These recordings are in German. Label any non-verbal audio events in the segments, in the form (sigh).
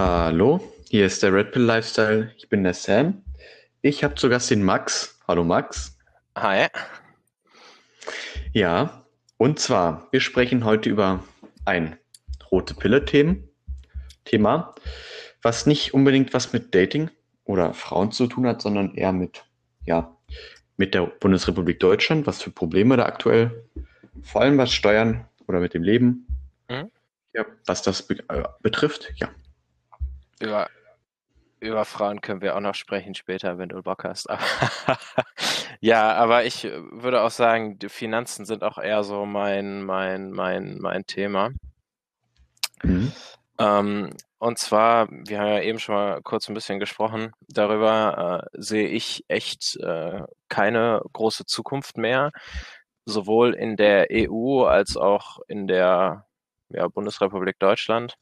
Hallo, hier ist der Red Pill Lifestyle. Ich bin der Sam. Ich habe zu Gast den Max. Hallo Max. Hi. Ja, und zwar, wir sprechen heute über ein rote Pille-Thema, Thema, was nicht unbedingt was mit Dating oder Frauen zu tun hat, sondern eher mit, ja, mit der Bundesrepublik Deutschland, was für Probleme da aktuell, vor allem was Steuern oder mit dem Leben, Mhm. ja, was das be äh, betrifft, ja. Über, über Frauen können wir auch noch sprechen später, wenn du Bock hast. Aber (laughs) ja, aber ich würde auch sagen, die Finanzen sind auch eher so mein, mein, mein, mein Thema. Mhm. Ähm, und zwar, wir haben ja eben schon mal kurz ein bisschen gesprochen darüber, äh, sehe ich echt äh, keine große Zukunft mehr, sowohl in der EU als auch in der ja, Bundesrepublik Deutschland.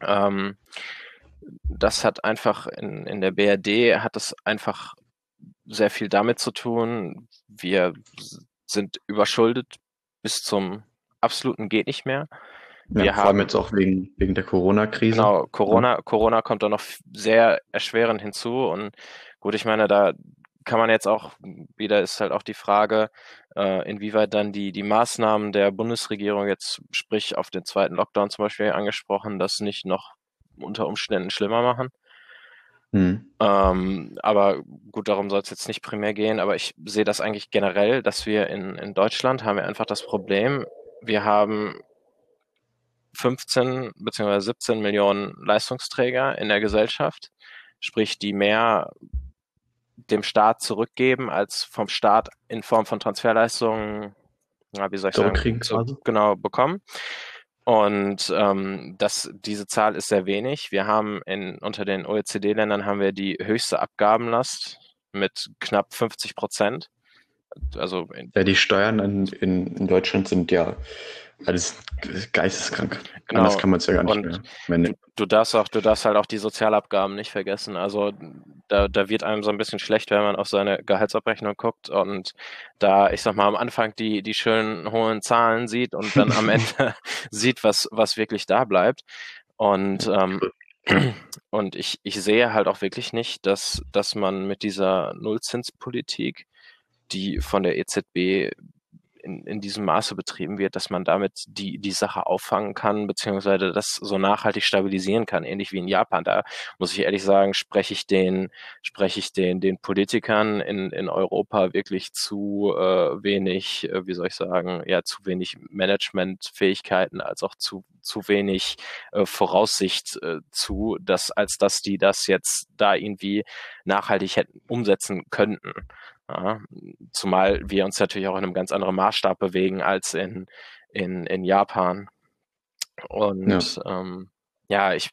Ähm, das hat einfach in, in der BRD hat das einfach sehr viel damit zu tun. Wir sind überschuldet bis zum absoluten geht nicht mehr. Ja, Wir vor allem haben- jetzt auch wegen, wegen der Corona-Krise. Genau, Corona, Corona kommt da noch sehr erschwerend hinzu. Und gut, ich meine, da kann man jetzt auch, wieder ist halt auch die Frage, äh, inwieweit dann die, die Maßnahmen der Bundesregierung jetzt, sprich auf den zweiten Lockdown zum Beispiel angesprochen, das nicht noch unter Umständen schlimmer machen. Mhm. Ähm, aber gut, darum soll es jetzt nicht primär gehen, aber ich sehe das eigentlich generell, dass wir in, in Deutschland haben wir einfach das Problem, wir haben 15 bzw. 17 Millionen Leistungsträger in der Gesellschaft, sprich die mehr dem Staat zurückgeben, als vom Staat in Form von Transferleistungen, ja, wie soll ich sagen, quasi. genau bekommen. Und ähm, das, diese Zahl ist sehr wenig. Wir haben in, unter den OECD-Ländern haben wir die höchste Abgabenlast mit knapp 50 Prozent. Also Ja, die Steuern in, in, in Deutschland sind ja alles geisteskrank. Genau. Anders kann man es ja gar nicht Und mehr nennen. du darfst auch, du darfst halt auch die Sozialabgaben nicht vergessen. Also da, da wird einem so ein bisschen schlecht, wenn man auf seine Gehaltsabrechnung guckt und da, ich sag mal, am Anfang die, die schönen hohen Zahlen sieht und dann am (laughs) Ende sieht, was, was wirklich da bleibt. Und, ähm, und ich, ich sehe halt auch wirklich nicht, dass, dass man mit dieser Nullzinspolitik, die von der EZB in, in diesem Maße betrieben wird, dass man damit die, die Sache auffangen kann, beziehungsweise das so nachhaltig stabilisieren kann, ähnlich wie in Japan. Da muss ich ehrlich sagen, spreche ich den, spreche ich den, den Politikern in, in Europa wirklich zu äh, wenig, äh, wie soll ich sagen, ja, zu wenig Managementfähigkeiten, als auch zu, zu wenig äh, Voraussicht äh, zu, dass, als dass die das jetzt da irgendwie nachhaltig hätten umsetzen könnten. Ja, zumal wir uns natürlich auch in einem ganz anderen Maßstab bewegen als in, in, in Japan. Und ja, ähm, ja ich,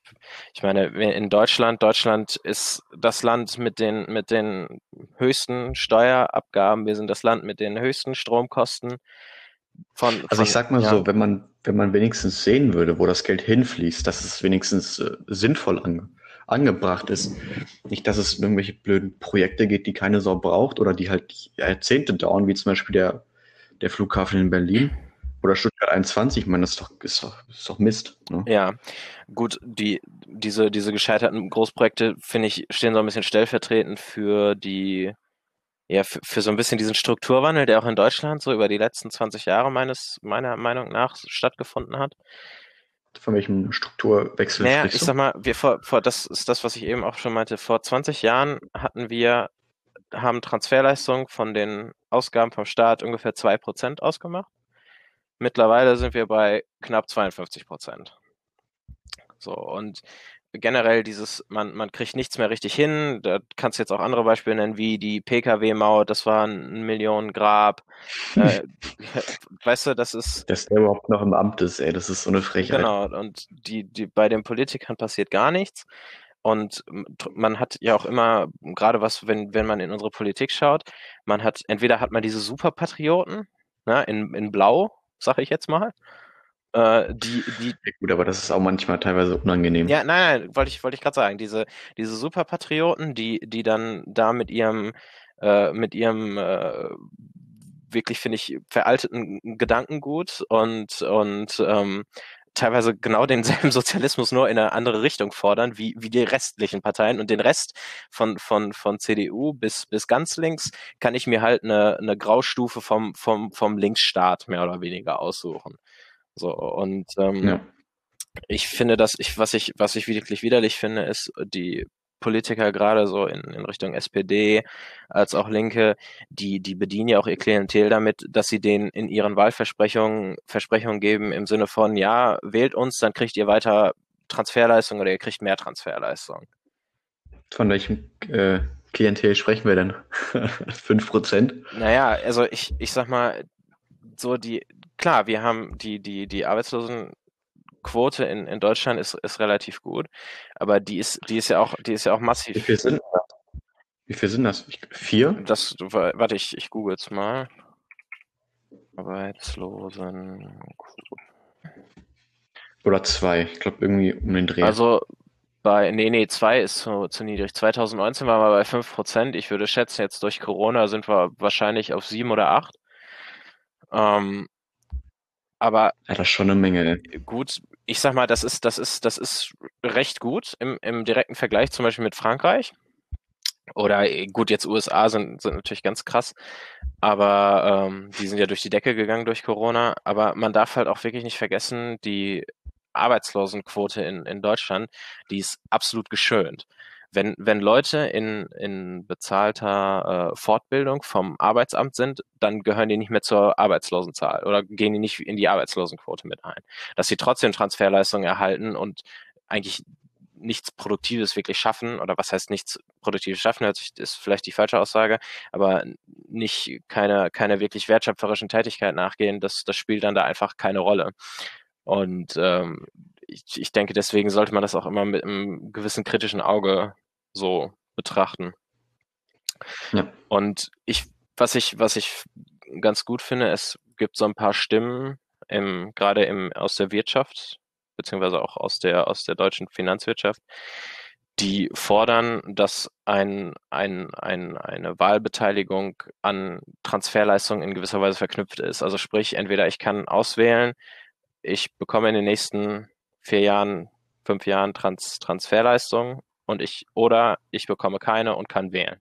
ich meine, in Deutschland, Deutschland ist das Land mit den, mit den höchsten Steuerabgaben, wir sind das Land mit den höchsten Stromkosten. Von, also ich sag mal ja. so, wenn man, wenn man wenigstens sehen würde, wo das Geld hinfließt, dass es wenigstens äh, sinnvoll angeht angebracht ist. Nicht, dass es irgendwelche blöden Projekte geht, die keine Sau braucht oder die halt Jahrzehnte dauern, wie zum Beispiel der, der Flughafen in Berlin oder Stuttgart 21. Ich meine, das ist doch, ist doch, ist doch Mist. Ne? Ja, gut, die, diese, diese gescheiterten Großprojekte, finde ich, stehen so ein bisschen stellvertretend für die, ja, für, für so ein bisschen diesen Strukturwandel, der auch in Deutschland so über die letzten 20 Jahre meines, meiner Meinung nach stattgefunden hat. Von welchem Strukturwechsel naja, ich sag mal, wir vor, vor, das ist das, was ich eben auch schon meinte. Vor 20 Jahren hatten wir, haben Transferleistungen von den Ausgaben vom Staat ungefähr 2% ausgemacht. Mittlerweile sind wir bei knapp 52 Prozent. So, und generell dieses, man, man kriegt nichts mehr richtig hin. Da kannst du jetzt auch andere Beispiele nennen, wie die Pkw-Maut, das war ein Millionengrab. äh, (laughs) weißt du, das ist. Dass der überhaupt noch im Amt ist, ey, das ist so eine Frechheit. Genau, und die, die, bei den Politikern passiert gar nichts. Und man hat ja auch immer, gerade was, wenn, wenn man in unsere Politik schaut, man hat, entweder hat man diese Superpatrioten, ne, in, in Blau, sag ich jetzt mal, äh, die, die. Ja, gut, aber das ist auch manchmal teilweise unangenehm. Ja, nein, nein, wollte ich, wollte ich gerade sagen. Diese, diese Superpatrioten, die, die dann da mit ihrem, äh, mit ihrem äh, wirklich, finde ich, veralteten Gedankengut und, und ähm, teilweise genau denselben (laughs) Sozialismus nur in eine andere Richtung fordern, wie, wie die restlichen Parteien. Und den Rest von, von, von CDU bis, bis ganz links kann ich mir halt eine, eine Graustufe vom, vom, vom Linksstaat mehr oder weniger aussuchen. So, und ähm, ja. ich finde, dass ich, was ich, was ich wirklich widerlich finde, ist die Politiker gerade so in, in Richtung SPD als auch Linke, die, die bedienen ja auch ihr Klientel damit, dass sie denen in ihren Wahlversprechungen Versprechungen geben im Sinne von, ja, wählt uns, dann kriegt ihr weiter Transferleistung oder ihr kriegt mehr Transferleistung. Von welchem äh, Klientel sprechen wir denn? (laughs) Fünf Prozent? Naja, also ich, ich sag mal, so die, klar, wir haben die, die, die Arbeitslosen Quote in, in Deutschland ist, ist relativ gut, aber die ist, die ist ja auch, die ist ja auch massiv. Wie viel sind das? Wie viel sind das? Vier? Das, warte, ich, ich google jetzt mal. Arbeitslosen. Oder zwei. Ich glaube irgendwie um den Dreh. Also bei, nee, nee, zwei ist zu, zu niedrig. 2019 waren wir bei 5%. Ich würde schätzen, jetzt durch Corona sind wir wahrscheinlich auf sieben oder acht. Ähm, aber ja, das ist schon eine Menge. Gut, ich sag mal, das ist, das ist, das ist recht gut im, im direkten Vergleich zum Beispiel mit Frankreich. Oder äh, gut, jetzt USA sind, sind natürlich ganz krass, aber ähm, die sind ja durch die Decke gegangen durch Corona. Aber man darf halt auch wirklich nicht vergessen, die Arbeitslosenquote in, in Deutschland, die ist absolut geschönt. Wenn, wenn Leute in, in bezahlter äh, Fortbildung vom Arbeitsamt sind, dann gehören die nicht mehr zur Arbeitslosenzahl oder gehen die nicht in die Arbeitslosenquote mit ein. Dass sie trotzdem Transferleistungen erhalten und eigentlich nichts Produktives wirklich schaffen, oder was heißt nichts Produktives schaffen, ist vielleicht die falsche Aussage, aber nicht keine, keine wirklich wertschöpferischen Tätigkeit nachgehen, das, das spielt dann da einfach keine Rolle. Und ähm, ich, ich denke, deswegen sollte man das auch immer mit einem gewissen kritischen Auge so betrachten. Ja. Und ich, was ich, was ich ganz gut finde, es gibt so ein paar Stimmen im, gerade im, aus der Wirtschaft, beziehungsweise auch aus der, aus der deutschen Finanzwirtschaft, die fordern, dass ein, ein, ein, eine Wahlbeteiligung an Transferleistungen in gewisser Weise verknüpft ist. Also sprich, entweder ich kann auswählen, ich bekomme in den nächsten vier Jahren, fünf Jahren Trans Transferleistung und ich oder ich bekomme keine und kann wählen.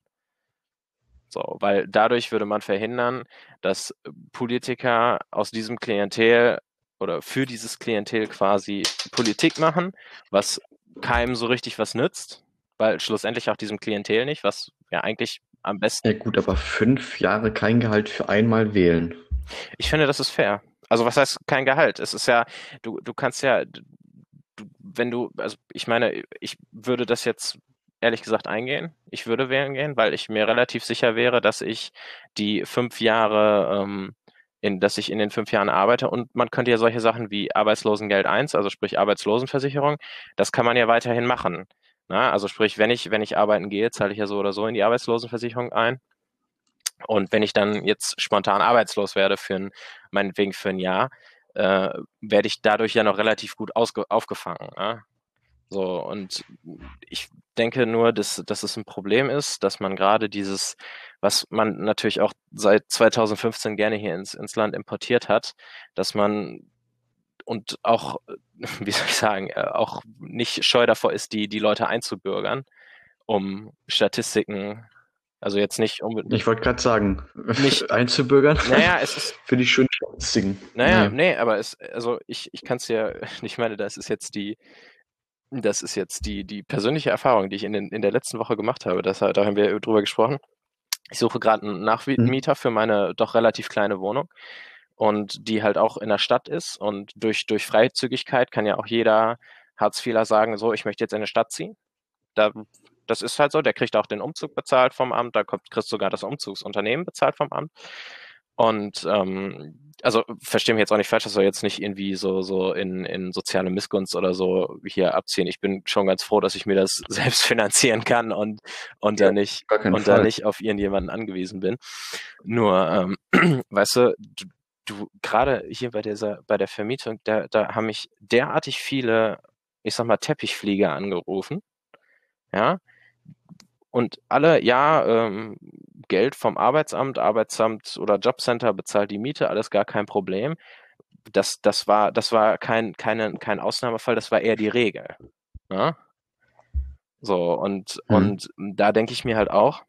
So, weil dadurch würde man verhindern, dass Politiker aus diesem Klientel oder für dieses Klientel quasi Politik machen, was keinem so richtig was nützt, weil schlussendlich auch diesem Klientel nicht, was ja eigentlich am besten. Ja gut, aber fünf Jahre kein Gehalt für einmal wählen. Ich finde, das ist fair. Also was heißt kein Gehalt? Es ist ja, du, du kannst ja, wenn du, also ich meine, ich würde das jetzt ehrlich gesagt eingehen. Ich würde wählen gehen, weil ich mir relativ sicher wäre, dass ich die fünf Jahre, ähm, in, dass ich in den fünf Jahren arbeite und man könnte ja solche Sachen wie Arbeitslosengeld 1, also sprich Arbeitslosenversicherung, das kann man ja weiterhin machen. Na, also sprich, wenn ich, wenn ich arbeiten gehe, zahle ich ja so oder so in die Arbeitslosenversicherung ein. Und wenn ich dann jetzt spontan arbeitslos werde für ein, meinetwegen für ein Jahr, äh, werde ich dadurch ja noch relativ gut aufgefangen. Ja? So, und ich denke nur, dass, dass es ein Problem ist, dass man gerade dieses, was man natürlich auch seit 2015 gerne hier ins, ins Land importiert hat, dass man und auch, (laughs) wie soll ich sagen, äh, auch nicht scheu davor ist, die, die Leute einzubürgern, um Statistiken also jetzt nicht unbedingt. Ich wollte gerade sagen, nicht (laughs) einzubürgern. Naja, es (laughs) ist. Für die schönen Statistiken. Naja, nee, nee aber es, also ich, ich kann es ja, ich meine, das ist jetzt die, das ist jetzt die, die persönliche Erfahrung, die ich in, den, in der letzten Woche gemacht habe. Das, da haben wir drüber gesprochen. Ich suche gerade einen Nachmieter mhm. für meine doch relativ kleine Wohnung und die halt auch in der Stadt ist. Und durch, durch Freizügigkeit kann ja auch jeder Hartz-IVler sagen, so, ich möchte jetzt in eine Stadt ziehen. Da das ist halt so, der kriegt auch den Umzug bezahlt vom Amt, da kommt, kriegst sogar das Umzugsunternehmen bezahlt vom Amt. Und ähm, also verstehe mich jetzt auch nicht falsch, das soll jetzt nicht irgendwie so, so in, in soziale Missgunst oder so hier abziehen. Ich bin schon ganz froh, dass ich mir das (laughs) selbst finanzieren kann und, und ja, da nicht und da nicht auf irgendjemanden angewiesen bin. Nur, ähm, (clears throat) weißt du, du, du gerade hier bei dieser, bei der Vermietung, da, da haben mich derartig viele, ich sag mal, Teppichflieger angerufen. Ja, und alle, ja, ähm, Geld vom Arbeitsamt, Arbeitsamt oder Jobcenter bezahlt die Miete, alles gar kein Problem. das, das war, das war kein, keine, kein Ausnahmefall, das war eher die Regel. Ne? So, und, mhm. und da denke ich mir halt auch,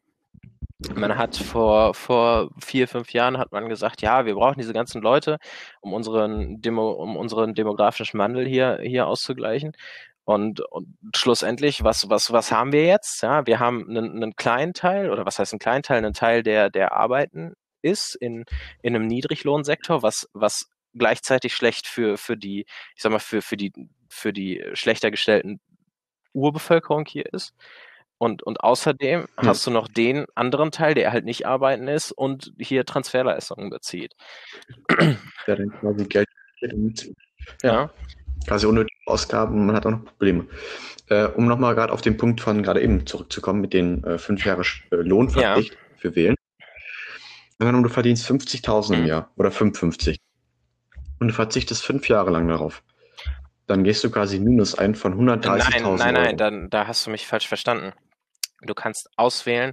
man hat vor, vor vier, fünf Jahren hat man gesagt, ja, wir brauchen diese ganzen Leute, um unseren, Demo, um unseren demografischen Wandel hier, hier auszugleichen. Und, und schlussendlich, was, was, was haben wir jetzt? Ja, wir haben einen, einen kleinen Teil, oder was heißt einen kleinen Teil, einen Teil, der, der arbeiten ist in, in einem Niedriglohnsektor, was, was gleichzeitig schlecht für, für die, ich sag mal, für, für die, für die schlechter gestellten Urbevölkerung hier ist. Und, und außerdem ja. hast du noch den anderen Teil, der halt nicht arbeiten ist und hier Transferleistungen bezieht. Der dann quasi Geld ja, ja. Quasi unnötige Ausgaben, man hat auch noch Probleme. Äh, um nochmal gerade auf den Punkt von gerade eben zurückzukommen mit den äh, fünf Jahre äh, Lohnverpflicht ja. für Wählen. Angenommen, du verdienst 50.000 im mhm. Jahr oder 55 und du verzichtest fünf Jahre lang darauf. Dann gehst du quasi minus ein von 130.000 Euro. Nein, nein, nein, dann, da hast du mich falsch verstanden. Du kannst auswählen,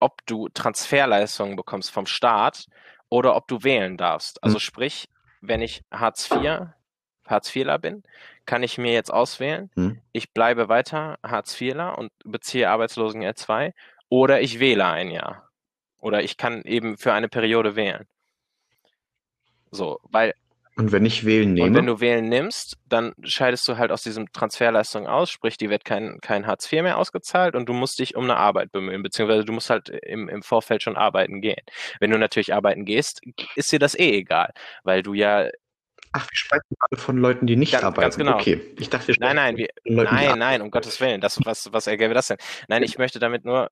ob du Transferleistungen bekommst vom Staat oder ob du wählen darfst. Also hm. sprich, wenn ich Hartz IV, Hartz IVler bin, kann ich mir jetzt auswählen, hm. ich bleibe weiter Hartz IVler und beziehe Arbeitslosengeld 2 oder ich wähle ein Jahr. Oder ich kann eben für eine Periode wählen. So, weil und wenn ich wählen nehme? Und wenn du wählen nimmst, dann scheidest du halt aus diesem Transferleistung aus, sprich, die wird kein, kein Hartz IV mehr ausgezahlt und du musst dich um eine Arbeit bemühen, beziehungsweise du musst halt im, im Vorfeld schon arbeiten gehen. Wenn du natürlich arbeiten gehst, ist dir das eh egal, weil du ja Ach, wir sprechen gerade von Leuten, die nicht ganz, arbeiten. Ganz genau. Okay, ich dachte, wir nein, nein, wir, Leuten, nein, nein, um Gottes Willen. Das, was, was ergäbe das denn? Nein, ich möchte damit nur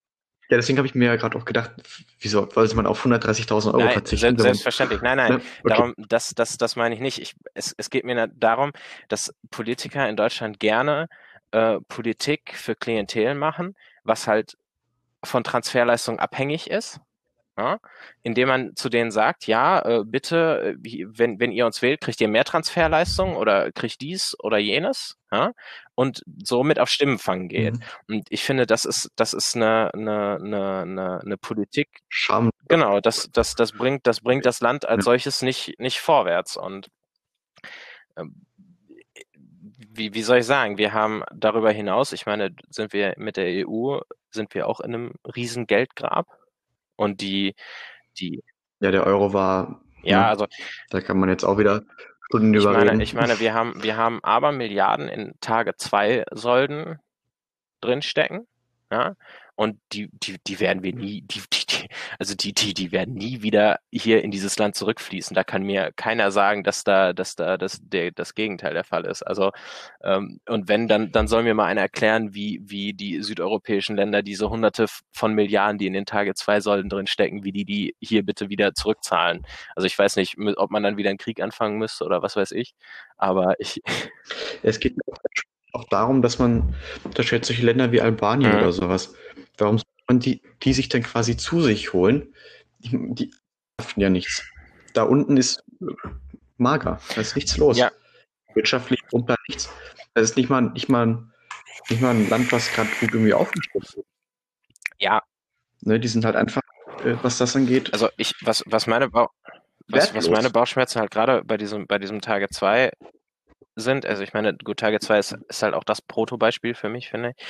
ja, deswegen habe ich mir ja gerade auch gedacht, wieso sollte man auf 130.000 Euro nein, verzichten? Selbstverständlich. Nein, nein. Ne? Okay. Darum, das, das, das meine ich nicht. Ich, es, es geht mir darum, dass Politiker in Deutschland gerne äh, Politik für Klientel machen, was halt von Transferleistung abhängig ist ja, indem man zu denen sagt, ja, äh, bitte, äh, wenn, wenn ihr uns wählt, kriegt ihr mehr Transferleistung oder kriegt dies oder jenes, ja, und somit auf Stimmenfang geht. Mhm. Und ich finde, das ist, das ist eine, eine, eine, eine Politik. Scham. Genau, das, das, das bringt, das bringt das Land als solches nicht, nicht vorwärts. Und ähm, wie, wie soll ich sagen, wir haben darüber hinaus, ich meine, sind wir mit der EU, sind wir auch in einem riesen Geldgrab und die, die. Ja, der Euro war. Ja, ne, also. Da kann man jetzt auch wieder Stunden ich meine, ich meine, wir haben, wir haben aber Milliarden in Tage 2 Solden drinstecken. Ja, und die, die, die werden wir nie, die, die, die, also die, die, die werden nie wieder hier in dieses Land zurückfließen. Da kann mir keiner sagen, dass da, dass da das, der, das Gegenteil der Fall ist. Also ähm, und wenn, dann, dann soll mir mal einer erklären, wie, wie die südeuropäischen Länder diese Hunderte von Milliarden, die in den Tage zwei Säulen drin stecken, wie die die hier bitte wieder zurückzahlen. Also ich weiß nicht, ob man dann wieder einen Krieg anfangen müsste oder was weiß ich. Aber ich. Es geht auch darum, dass man unterschätzt solche Länder wie Albanien mhm. oder sowas Warum soll man die, die sich dann quasi zu sich holen? Die, die schaffen ja nichts. Da unten ist mager. Da ist nichts los. Ja. Wirtschaftlich und da nichts. Das ist nicht mal, nicht mal, nicht mal ein Land, was gerade gut irgendwie aufgestellt ist. Ja. Ne, die sind halt einfach, äh, was das angeht. Also ich, was, was meine Bau was, was meine Bauchschmerzen halt gerade bei diesem, bei diesem Tage 2 sind. Also ich meine, gut, Tage 2 ist, ist halt auch das Proto-Beispiel für mich, finde ich.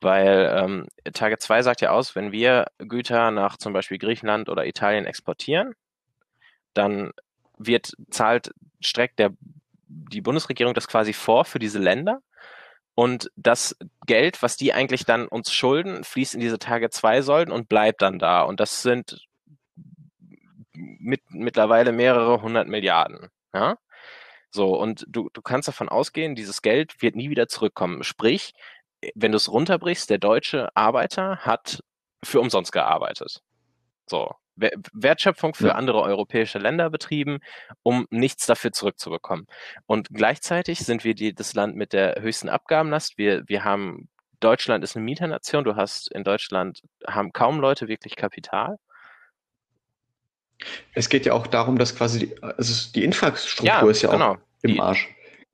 Weil ähm, Tage 2 sagt ja aus, wenn wir Güter nach zum Beispiel Griechenland oder Italien exportieren, dann wird, zahlt, streckt der, die Bundesregierung das quasi vor für diese Länder. Und das Geld, was die eigentlich dann uns schulden, fließt in diese Tage 2 Säulen und bleibt dann da. Und das sind mit, mittlerweile mehrere hundert Milliarden. Ja? So, und du, du kannst davon ausgehen, dieses Geld wird nie wieder zurückkommen. Sprich, wenn du es runterbrichst, der deutsche Arbeiter hat für umsonst gearbeitet. So. Wertschöpfung für andere europäische Länder betrieben, um nichts dafür zurückzubekommen. Und gleichzeitig sind wir die, das Land mit der höchsten Abgabenlast. Wir, wir haben, Deutschland ist eine Mieternation. Du hast in Deutschland, haben kaum Leute wirklich Kapital. Es geht ja auch darum, dass quasi die, also die Infrastruktur ja, ist ja genau. auch im Arsch.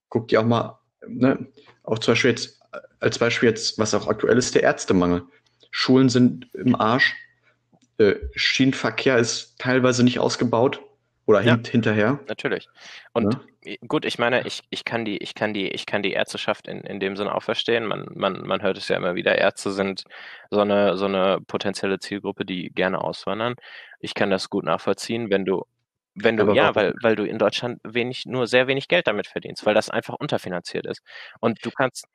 Guck dir auch mal, ne, auch zum Beispiel jetzt, als Beispiel jetzt, was auch aktuell ist, der Ärztemangel. Schulen sind im Arsch, äh, Schienenverkehr ist teilweise nicht ausgebaut Oder ja, hinterher. Natürlich. Und ja. gut, ich meine, ich, ich kann die, ich kann die, ich kann die Ärzteschaft in, in dem Sinne auch verstehen. Man, man, man hört es ja immer wieder, Ärzte sind so eine, so eine potenzielle Zielgruppe, die gerne auswandern. Ich kann das gut nachvollziehen, wenn du, wenn du, Aber ja, weil, weil du in Deutschland wenig, nur sehr wenig Geld damit verdienst, weil das einfach unterfinanziert ist. Und du kannst.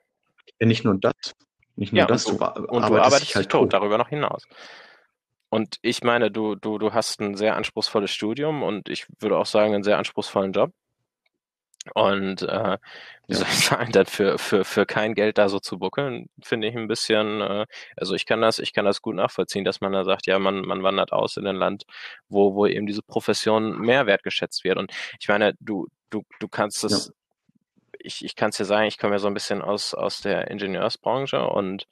Ja, nicht nur das. Nicht nur ja, das, und du, du und du arbeitest halt tot, tot, darüber noch hinaus. Und ich meine, du, du, du hast ein sehr anspruchsvolles Studium und ich würde auch sagen, einen sehr anspruchsvollen Job. Und äh, wie soll ich (laughs) sagen, dann für, für, für kein Geld da so zu buckeln, finde ich ein bisschen, äh, also ich kann das, ich kann das gut nachvollziehen, dass man da sagt, ja, man, man wandert aus in ein Land, wo, wo eben diese Profession mehr wertgeschätzt wird. Und ich meine, du, du, du kannst es, ja. ich, ich kann es dir sagen, ich komme ja so ein bisschen aus, aus der Ingenieursbranche und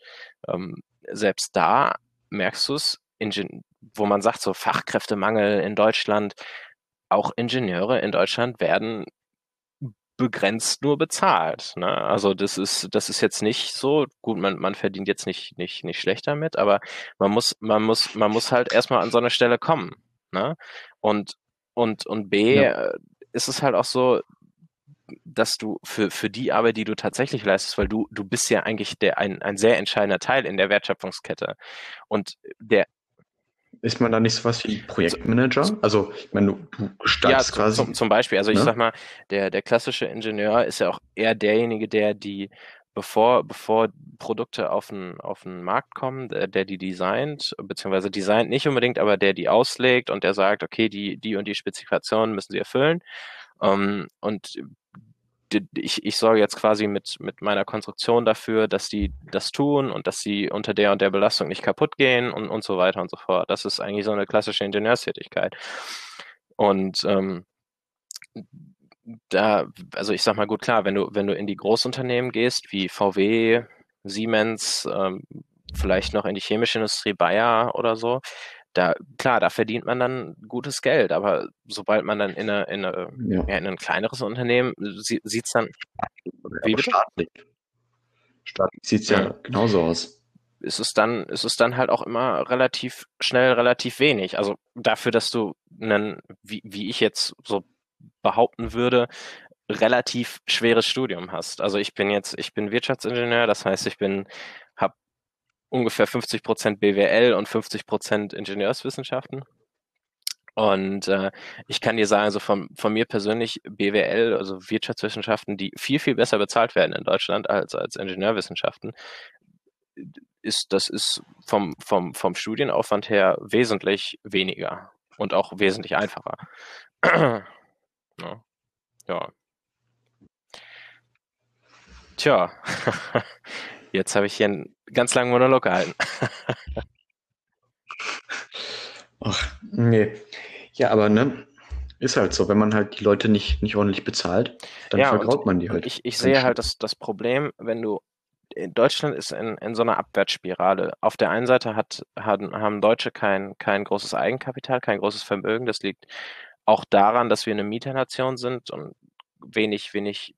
ähm, selbst da merkst du es, Ingen wo man sagt, so Fachkräftemangel in Deutschland, auch Ingenieure in Deutschland werden begrenzt nur bezahlt. Ne? Also das ist, das ist jetzt nicht so, gut, man, man verdient jetzt nicht, nicht, nicht schlecht damit, aber man muss, man muss, man muss halt erstmal an so eine Stelle kommen. Ne? Und, und, und B, ja. Äh, ist es halt auch so, dass du für, für die Arbeit, die du tatsächlich leistest, weil du, du bist ja eigentlich der, ein, ein sehr entscheidender Teil in der Wertschöpfungskette. Und der, ist man da nicht so was wie Projektmanager? Also, ich meine, du, du gestaltest ja, quasi. Zum, zum Beispiel, also ich ne? sag mal, der, der klassische Ingenieur ist ja auch eher derjenige, der die, bevor, bevor Produkte auf den, auf den Markt kommen, der, der die designt, beziehungsweise designt nicht unbedingt, aber der die auslegt und der sagt, okay, die, die und die Spezifikationen müssen sie erfüllen. Um, ähm, und ich, ich sorge jetzt quasi mit, mit meiner Konstruktion dafür, dass die das tun und dass sie unter der und der Belastung nicht kaputt gehen und, und so weiter und so fort. Das ist eigentlich so eine klassische Ingenieurstätigkeit. Und ähm, da, also ich sag mal gut klar, wenn du, wenn du in die Großunternehmen gehst, wie VW, Siemens, ähm, vielleicht noch in die chemische Industrie Bayer oder so, da, klar, da verdient man dann gutes Geld, aber sobald man dann in, eine, in, eine, ja. Ja, in ein kleineres Unternehmen sieht es dann. Wie? Staatlich. Staatlich sieht es ja. ja genauso aus ist es dann, ist es dann halt auch immer relativ schnell, relativ wenig. Also dafür, dass du einen, wie, wie ich jetzt so behaupten würde, relativ schweres Studium hast. Also ich bin jetzt, ich bin Wirtschaftsingenieur, das heißt, ich bin ungefähr 50 Prozent BWL und 50 Prozent Ingenieurswissenschaften. Und äh, ich kann dir sagen, also von, von mir persönlich BWL, also Wirtschaftswissenschaften, die viel, viel besser bezahlt werden in Deutschland als, als Ingenieurwissenschaften, ist, das ist vom, vom, vom Studienaufwand her wesentlich weniger und auch wesentlich einfacher. (clears throat) ja. ja. Tja, (laughs) jetzt habe ich hier einen ganz langen Monolog gehalten. (laughs) Ach, nee. Ja, aber ne, ist halt so, wenn man halt die Leute nicht, nicht ordentlich bezahlt, dann ja, vergraut man die halt. Ich, ich sehe halt das, das Problem, wenn du in Deutschland ist in, in so einer Abwärtsspirale. Auf der einen Seite hat, haben, haben Deutsche kein, kein großes Eigenkapital, kein großes Vermögen. Das liegt auch daran, dass wir eine Mieternation sind und wenig, wenig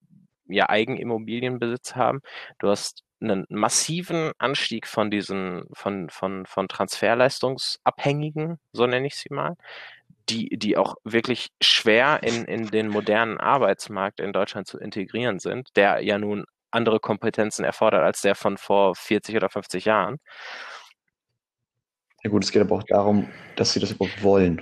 ja, Eigenimmobilienbesitz haben. Du hast einen massiven Anstieg von diesen, von, von, von Transferleistungsabhängigen, so nenne ich sie mal, die, die auch wirklich schwer in, in den modernen Arbeitsmarkt in Deutschland zu integrieren sind, der ja nun andere Kompetenzen erfordert als der von vor 40 oder 50 Jahren. Ja gut, es geht aber auch darum, dass sie das überhaupt wollen.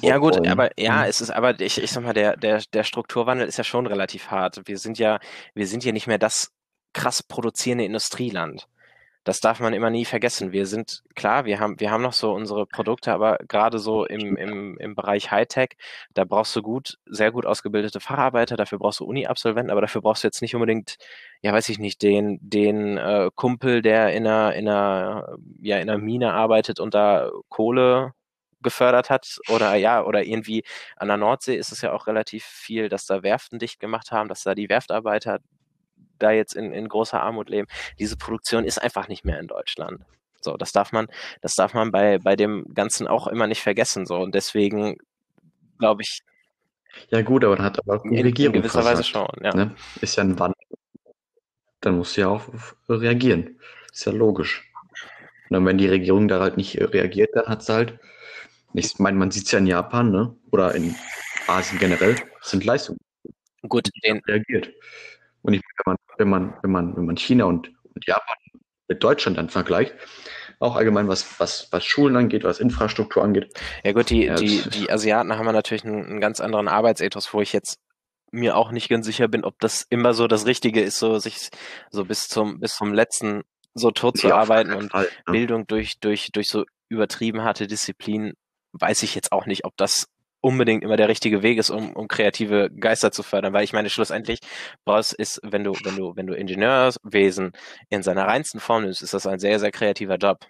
Ja gut, wollen. aber ja, mhm. es ist aber ich, ich sag mal, der, der, der Strukturwandel ist ja schon relativ hart. Wir sind ja, wir sind ja nicht mehr das krass produzierende Industrieland. Das darf man immer nie vergessen. Wir sind, klar, wir haben, wir haben noch so unsere Produkte, aber gerade so im, im, im Bereich Hightech, da brauchst du gut, sehr gut ausgebildete Facharbeiter, dafür brauchst du Uni-Absolventen, aber dafür brauchst du jetzt nicht unbedingt, ja, weiß ich nicht, den, den äh, Kumpel, der in einer, in einer, ja, in einer Mine arbeitet und da Kohle gefördert hat oder ja, oder irgendwie an der Nordsee ist es ja auch relativ viel, dass da Werften dicht gemacht haben, dass da die Werftarbeiter da jetzt in, in großer Armut leben. Diese Produktion ist einfach nicht mehr in Deutschland. So, das darf man, das darf man bei, bei dem Ganzen auch immer nicht vergessen. So, und deswegen glaube ich. Ja, gut, aber dann hat aber die Regierung. In gewisser Weise schon, ja. Ne? Ist ja ein Wandel. Dann muss sie ja auch reagieren. Ist ja logisch. Und dann, wenn die Regierung da halt nicht reagiert, dann hat sie halt Ich meine, man sieht es ja in Japan, ne? Oder in Asien generell, sind Leistungen. Gut, den reagiert. Und ich, wenn man, wenn man, wenn man, wenn man China und, und Japan mit Deutschland dann vergleicht, auch allgemein was, was, was Schulen angeht, was Infrastruktur angeht. Ja gut, die, ja, die, die Asiaten haben natürlich einen, einen ganz anderen Arbeitsethos, wo ich jetzt mir auch nicht ganz sicher bin, ob das immer so das Richtige ist, so sich so bis zum bis zum letzten so tot zu arbeiten und Fall, ne? Bildung durch durch durch so übertrieben harte Disziplin weiß ich jetzt auch nicht, ob das unbedingt immer der richtige Weg ist, um, um kreative Geister zu fördern, weil ich meine, schlussendlich brauchst ist, wenn du, wenn du, wenn du Ingenieurswesen in seiner reinsten Form nimmst, ist das ein sehr, sehr kreativer Job.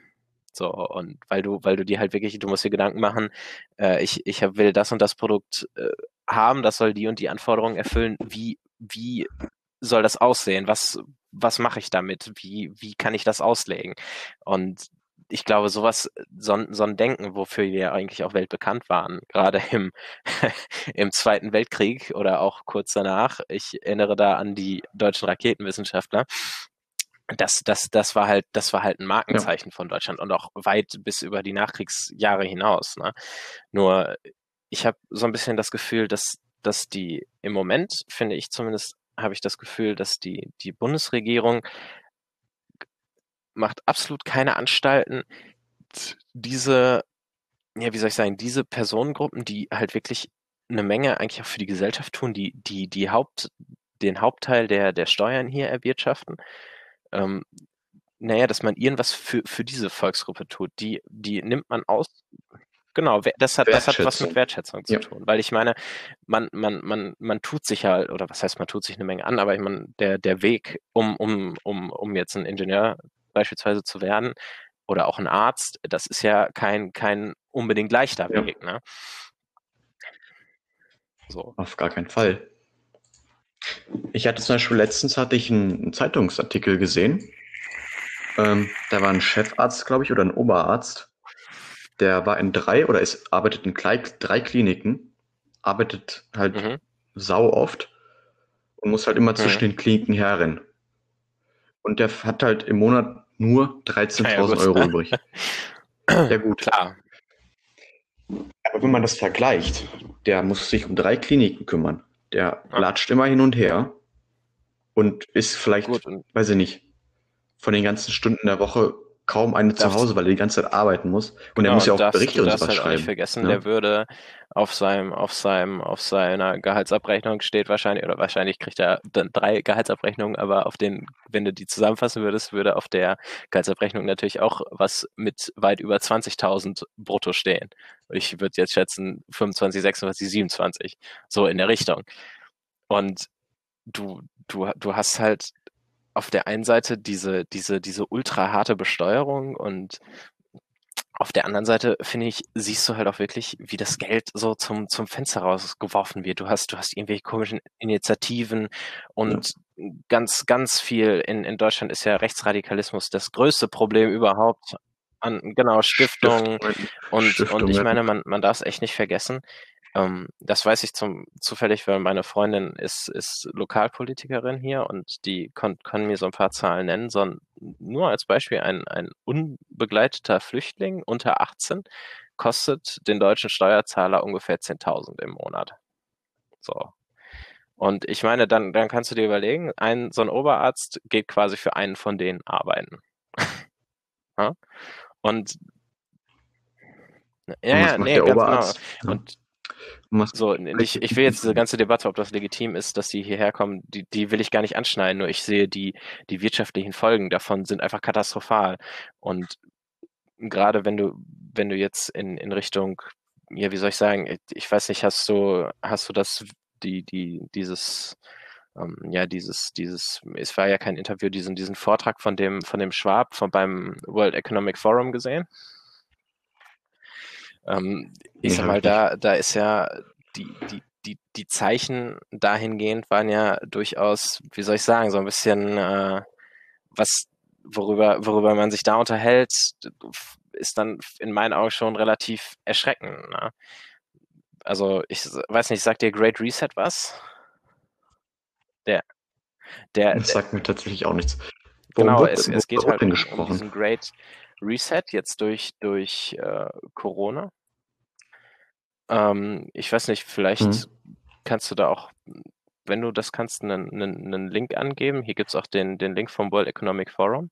So, und weil du, weil du dir halt wirklich, du musst dir Gedanken machen, äh, ich, ich will das und das Produkt äh, haben, das soll die und die Anforderungen erfüllen, wie, wie soll das aussehen? Was, was mache ich damit? Wie, wie kann ich das auslegen? Und ich glaube, sowas, so, so ein Denken, wofür wir eigentlich auch weltbekannt waren, gerade (laughs) im, im Zweiten Weltkrieg oder auch kurz danach. Ich erinnere da an die deutschen Raketenwissenschaftler. Das, das, das war halt, das war halt ein Markenzeichen ja. von Deutschland und auch weit bis über die Nachkriegsjahre hinaus. Ne? Nur ich habe so ein bisschen das Gefühl, dass, dass die im Moment, finde ich zumindest, habe ich das Gefühl, dass die, die Bundesregierung macht absolut keine Anstalten, diese, ja, wie soll ich sagen, diese Personengruppen, die halt wirklich eine Menge eigentlich auch für die Gesellschaft tun, die, die, die Haupt, den Hauptteil der, der Steuern hier erwirtschaften, ähm, naja, dass man irgendwas für, für diese Volksgruppe tut, die, die nimmt man aus. Genau, das hat, das hat was mit Wertschätzung zu ja. tun. Weil ich meine, man, man, man, man tut sich ja, oder was heißt, man tut sich eine Menge an, aber ich meine, der, der Weg, um, um, um, um jetzt ein Ingenieur beispielsweise zu werden oder auch ein Arzt, das ist ja kein, kein unbedingt leichter ja. Weg. Ne? So. Auf gar keinen Fall. Ich hatte zum Beispiel letztens hatte ich einen Zeitungsartikel gesehen. Ähm, da war ein Chefarzt, glaube ich, oder ein Oberarzt. Der war in drei oder ist, arbeitet in drei Kliniken, arbeitet halt mhm. sau oft und muss halt immer zwischen mhm. den Kliniken herrennen. Und der hat halt im Monat nur 13.000 ja, Euro übrig. (clears throat) Ja gut. Klar. Aber wenn man das vergleicht, der muss sich um drei Kliniken kümmern. Der ja. latscht immer hin und her und ist vielleicht, gut. weiß ich nicht, von den ganzen Stunden der Woche kaum eine zu Hause, weil er die ganze Zeit arbeiten muss. Und genau, er muss ja auch darfst, Berichte und sowas halt schreiben. Nicht vergessen, ne? der würde auf seinem, auf seinem, auf seiner Gehaltsabrechnung steht wahrscheinlich, oder wahrscheinlich kriegt er dann drei Gehaltsabrechnungen, aber auf den, wenn du die zusammenfassen würdest, würde auf der Gehaltsabrechnung natürlich auch was mit weit über 20.000 brutto stehen. Ich würde jetzt schätzen 25, 26, 27, so in der Richtung. Und du, du, du hast halt auf der einen Seite diese, diese, diese ultra harte Besteuerung und auf der anderen Seite, finde ich, siehst du halt auch wirklich, wie das Geld so zum, zum Fenster rausgeworfen wird. Du hast, du hast irgendwelche komischen Initiativen und ja. ganz, ganz viel in, in Deutschland ist ja Rechtsradikalismus das größte Problem überhaupt an, genau, Stiftungen. Stiftungen. Und, Stiftungen. und ich meine, man, man darf es echt nicht vergessen. Ähm, das weiß ich zum, zufällig, weil meine Freundin ist, ist Lokalpolitikerin hier und die kon, kann mir so ein paar Zahlen nennen. So nur als Beispiel, ein, ein unbegleiteter Flüchtling unter 18 kostet den deutschen Steuerzahler ungefähr 10.000 im Monat. So. Und ich meine, dann, dann kannst du dir überlegen, ein, so ein Oberarzt geht quasi für einen von denen arbeiten. (laughs) ja? Und ja, ja, nee, ganz Oberarzt? genau. Und so, ich, ich will jetzt diese ganze Debatte, ob das legitim ist, dass die hierher kommen, die, die will ich gar nicht anschneiden, nur ich sehe, die, die wirtschaftlichen Folgen davon sind einfach katastrophal. Und gerade wenn du, wenn du jetzt in, in Richtung, ja, wie soll ich sagen, ich weiß nicht, hast du, hast du das, die, die, dieses, ähm, ja, dieses, dieses, es war ja kein Interview, diesen, diesen Vortrag von dem, von dem Schwab von beim World Economic Forum gesehen? Ähm, ich sag mal, da, da ist ja die, die, die, die Zeichen dahingehend waren ja durchaus, wie soll ich sagen, so ein bisschen äh, was, worüber, worüber man sich da unterhält, ist dann in meinen Augen schon relativ erschreckend. Ne? Also ich weiß nicht, sagt dir Great Reset was? Der, der, das sagt mir tatsächlich auch nichts. Worum genau, wird, es, es geht halt um, um diesen Great Reset jetzt durch, durch äh, Corona. Ähm, ich weiß nicht, vielleicht Mhm. kannst du da auch, wenn du das kannst, einen 'nen 'nen Link angeben. Hier gibt's auch den den Link vom World Economic Forum.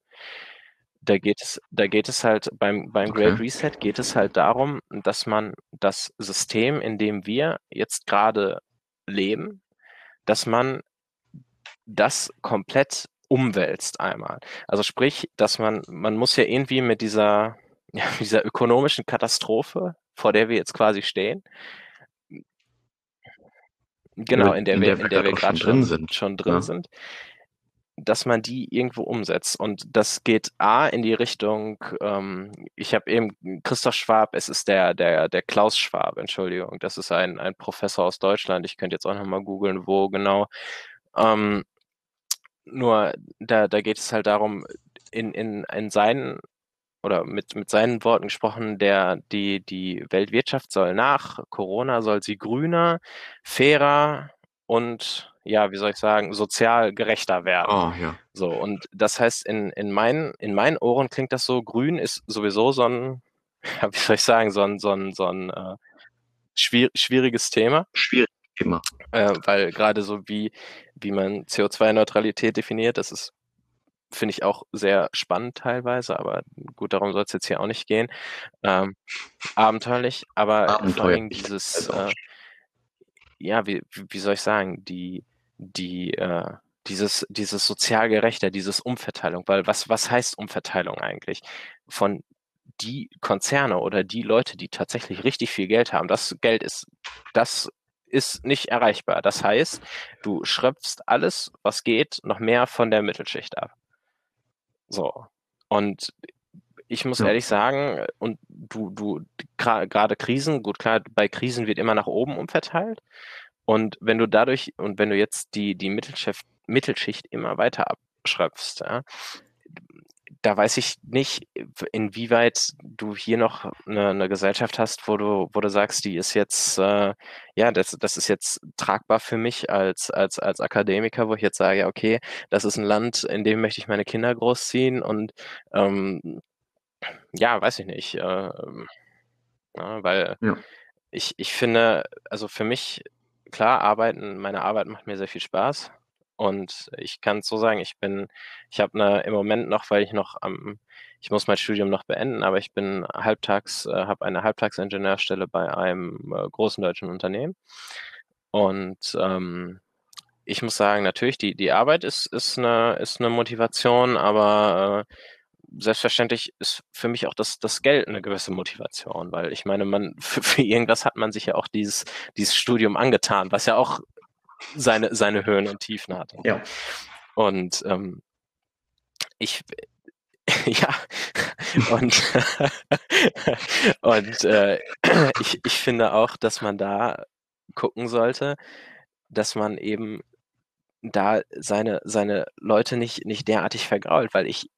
Da geht es da geht es halt beim beim Great Okay. Reset geht es halt darum, dass man das System, in dem wir jetzt grade leben dass man das komplett umwälzt einmal. Also sprich, dass man man muss ja irgendwie mit dieser (laughs) ja, dieser ökonomischen Katastrophe, vor der wir jetzt quasi stehen genau, in der in wir der in der wir grad schon drin sind, schon drin ne? sind dass man die irgendwo umsetzt. Und das geht A in die Richtung, ähm ich habe eben Christoph Schwab, es ist der der der Klaus Schwab, Entschuldigung. Das ist ein ein Professor aus Deutschland. Ich könnte jetzt auch noch mal googeln, wo genau. Ähm, nur da da geht es halt darum, in in in seinen oder mit mit seinen Worten gesprochen, der die die Weltwirtschaft soll nach Corona soll sie grüner, fairer und ja, wie soll ich sagen, sozial gerechter werden. Oh, ja. So, und das heißt, in in meinen in meinen Ohren klingt das so, grün ist sowieso so 'n (laughs) ja, wie soll ich sagen, so 'n so 'n so 'n, äh, schwier schwieriges Thema. Schwieriges Thema. Äh, weil grade so wie wie man CO2-Neutralität definiert, das ist finde ich auch sehr spannend teilweise, aber gut, darum soll's jetzt hier auch nicht gehen. Ähm, abenteuerlich, aber vor allen Dingen Abenteuerlich dieses, äh ja, wie wie soll ich sagen, die die, äh dieses dieses sozial Gerechte, dieses Umverteilung, weil was was heißt Umverteilung eigentlich? Von die Konzerne oder die Leute, die tatsächlich richtig viel Geld haben, das Geld ist das ist nicht erreichbar. Das heißt, du schröpfst alles, was geht, noch mehr von der Mittelschicht ab. So. Und ich muss Ja. ehrlich sagen, und du du gra grade Krisen gut, klar, bei Krisen wird immer nach oben umverteilt. Und wenn du dadurch und wenn du jetzt die die Mittelschiff Mittelschicht immer weiter abschröpfst, ja, da weiß ich nicht, inwieweit du hier noch 'ne 'ne Gesellschaft hast, wo du wo du sagst, die ist jetzt, äh ja, das das ist jetzt tragbar für mich als als als Akademiker, wo ich jetzt sage: „Okay, das ist 'n Land, in dem möchte ich meine Kinder großziehen“ und, ähm, ja, weiß ich nicht, ähm, ne, weil Ja. ich ich finde also für mich klar, arbeiten meine Arbeit macht mir sehr viel Spaß und ich kann's so sagen, ich bin ich habe 'ne im Moment noch, weil ich noch am ich muss mein Studium noch beenden, aber ich bin halbtags äh, habe eine Halbtagsingenieurstelle bei einem, äh, großen deutschen Unternehmen. Und, ähm, ich muss sagen, natürlich, die die Arbeit ist ist 'ne ist 'ne Motivation, aber, äh, selbstverständlich ist für mich auch das das Geld 'ne gewisse Motivation, weil ich meine, man (laughs) für für irgendwas hat man sich ja auch dieses dieses Studium angetan, was ja auch seine seine Höhen und Tiefen hatte. Ja. Und, ähm, ich (laughs) ja, und (laughs) und, äh, ich ich finde auch, dass man da gucken sollte, dass man eben da seine seine Leute nicht nicht derartig vergrault, weil ich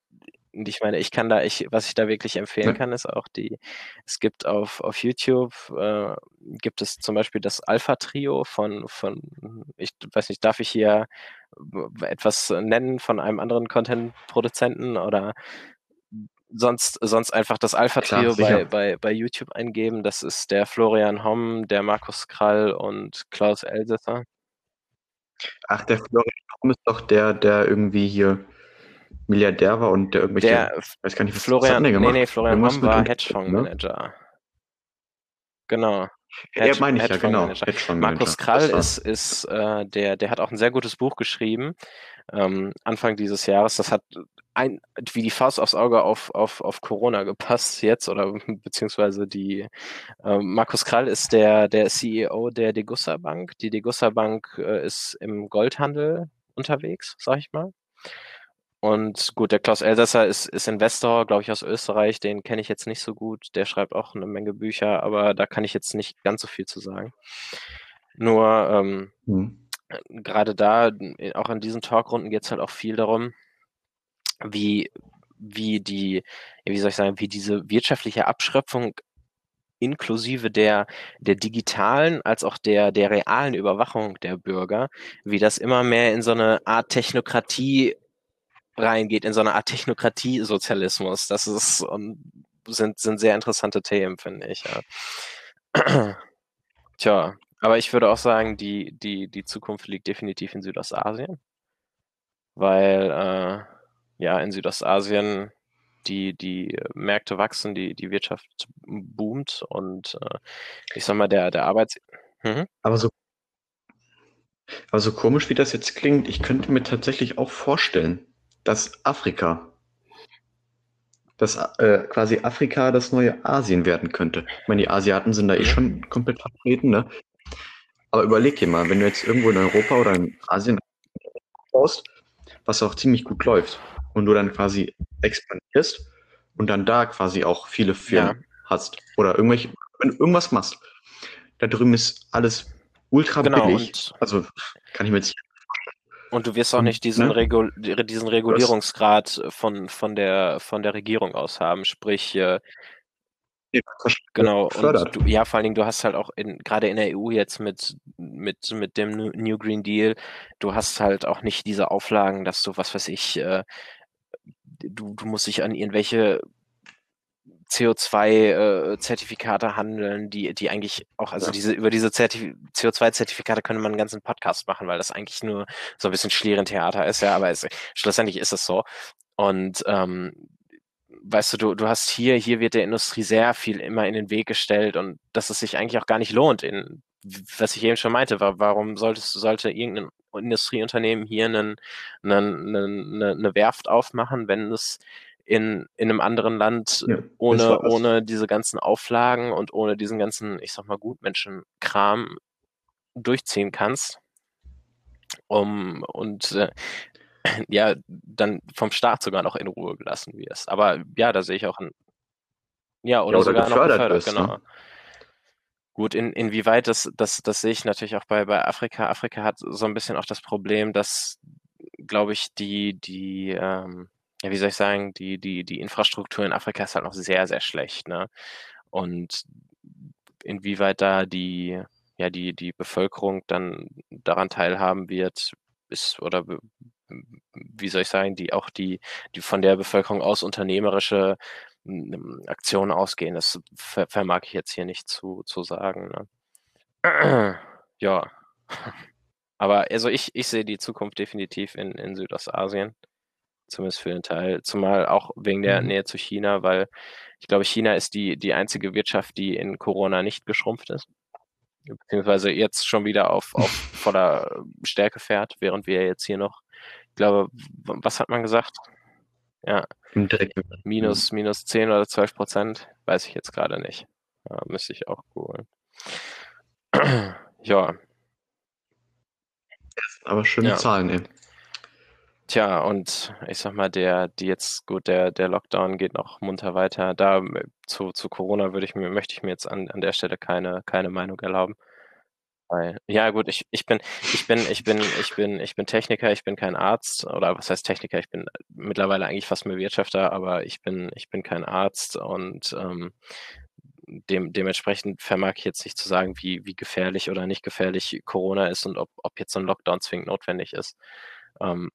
und ich meine, ich kann da ich was ich da wirklich empfehlen kann, ist auch die es gibt auf auf YouTube, äh, gibt es zum Beispiel das Alpha-Trio von von ich weiß nicht, darf ich hier w etwas nennen von einem anderen Content-Produzenten oder sonst sonst einfach das Alpha-Trio bei bei bei YouTube eingeben. Das ist der Florian Homm, der Markus Krall und Klaus Elsässer. Ach, der Florian Homm ist doch der, der irgendwie hier Milliardär war und der irgendwelche Der weiß gar nicht, was was Florian denn der ne, gemacht? ne, Florian Homm mit war Unternehmen, ne? Hedgefondsmanager. Genau. Ja, Hedge meine ich ja, genau. Hedgefondsmanager. Hedgefondsmanager. Markus Krall ist ist, äh, der der hat auch 'n sehr gutes Buch geschrieben, ähm, Anfang dieses Jahres. Das hat ein wie die Faust aufs Auge auf auf auf Corona gepasst jetzt oder (laughs) beziehungsweise die ähm, Markus Krall ist der der CEO der Degussa Bank. Die Degussa Bank, äh, ist im Goldhandel unterwegs, sage ich mal. Und gut, der Klaus Elsässer ist ist Investor, glaube ich, aus Österreich. Den kenne ich jetzt nicht so gut. Der schreibt auch 'ne Menge Bücher, aber da kann ich jetzt nicht ganz so viel zu sagen. Nur, ähm, Mhm. grade da, auch in diesen Talkrunden geht's halt auch viel darum, wie wie die wie soll ich sagen, wie diese wirtschaftliche Abschröpfung inklusive der der digitalen als auch der der realen Überwachung der Bürger, wie das immer mehr in so 'ne Art Technokratie reingeht, in so 'ne Art Technokratiesozialismus. Das ist, ähm sind sind sehr interessante Themen, finde ich, ja. (clears throat) Tja, aber ich würde auch sagen, die, die, die Zukunft liegt definitiv in Südostasien, weil äh, ja in Südostasien die, die Märkte wachsen, die, die Wirtschaft boomt und äh, ich sag mal, der, der Arbeits... Mhm. Aber so aber so komisch wie das jetzt klingt, ich könnte mir tatsächlich auch vorstellen, dass Afrika, dass äh, quasi Afrika das neue Asien werden könnte. Ich meine, die Asiaten sind da eh schon komplett vertreten, ne? Aber überleg dir mal, wenn du jetzt irgendwo in Europa oder in Asien baust, was auch ziemlich gut läuft, und du dann quasi expandierst und dann da quasi auch viele Firmen ja. hast oder irgendwelche, wenn du irgendwas machst, da drüben ist alles ultra genau, billig. Also kann ich mir jetzt und du wirst auch nicht diesen, ne? Regul diesen Regulierungsgrad von, von, der, von der Regierung aus haben. Sprich, äh, genau, und du, ja, vor allen Dingen, du hast halt auch in, gerade in der EU jetzt mit, mit, mit dem New Green Deal, du hast halt auch nicht diese Auflagen, dass du, was weiß ich, äh, du, du musst dich an irgendwelche CO2-Zertifikate äh, handeln, die, die eigentlich auch, also ja. diese, über diese CO2-Zertifikate könnte man einen ganzen Podcast machen, weil das eigentlich nur so ein bisschen Schlierentheater ist, ja, aber es, schlussendlich ist es so. Und ähm, weißt du, du, du hast hier, hier wird der Industrie sehr viel immer in den Weg gestellt und dass es sich eigentlich auch gar nicht lohnt, in, was ich eben schon meinte, war, warum solltest, sollte irgendein Industrieunternehmen hier einen, einen, eine, eine Werft aufmachen, wenn es in, in einem anderen Land ja, ohne, ohne diese ganzen Auflagen und ohne diesen ganzen, ich sag mal, Gutmenschenkram durchziehen kannst. Um, und äh, (clears throat) ja, dann vom Staat sogar noch in Ruhe gelassen wirst. Aber ja, da sehe ich auch ein. Ja, oder, ja, oder sogar noch gefördert, bist, genau. Ne? Gut, in, inwieweit das, das, das sehe ich natürlich auch bei, bei Afrika. Afrika hat so ein bisschen auch das Problem, dass, glaube ich, die, die, ähm, ja, wie soll ich sagen, die, die, die Infrastruktur in Afrika ist halt noch sehr, sehr schlecht, ne? Und inwieweit da die, ja, die, die Bevölkerung dann daran teilhaben wird, ist, oder wie soll ich sagen, die auch die, die von der Bevölkerung aus unternehmerische hm, Aktionen ausgehen, das vermag ich jetzt hier nicht zu, zu sagen. Ne? ja. (laughs) Aber also ich, ich sehe die Zukunft definitiv in, in Südostasien zumindest für den Teil, zumal auch wegen der mhm. Nähe zu China, weil ich glaube, China ist die, die einzige Wirtschaft, die in Corona nicht geschrumpft ist, beziehungsweise jetzt schon wieder auf, auf voller Stärke fährt, während wir jetzt hier noch, ich glaube, was hat man gesagt? Ja, minus, minus 10 oder 12 Prozent, weiß ich jetzt gerade nicht. Ja, müsste ich auch googeln. (clears throat) ja. Aber schöne ja. Zahlen, ey. Tja, und ich sag mal, der, die jetzt, gut, der, der Lockdown geht noch munter weiter. Da äh, zu, zu Corona würde ich mir, möchte ich mir jetzt an, an der Stelle keine, keine Meinung erlauben. Weil, ja, gut, ich, ich bin, ich bin, ich bin, ich bin, ich bin Techniker, ich bin kein Arzt, oder was heißt Techniker? Ich bin mittlerweile eigentlich fast mehr Wirtschafter, aber ich bin, ich bin kein Arzt und ähm, dem, dementsprechend vermag ich jetzt nicht zu sagen, wie, wie gefährlich oder nicht gefährlich Corona ist und ob, ob jetzt so ein Lockdown zwingend notwendig ist. Ähm,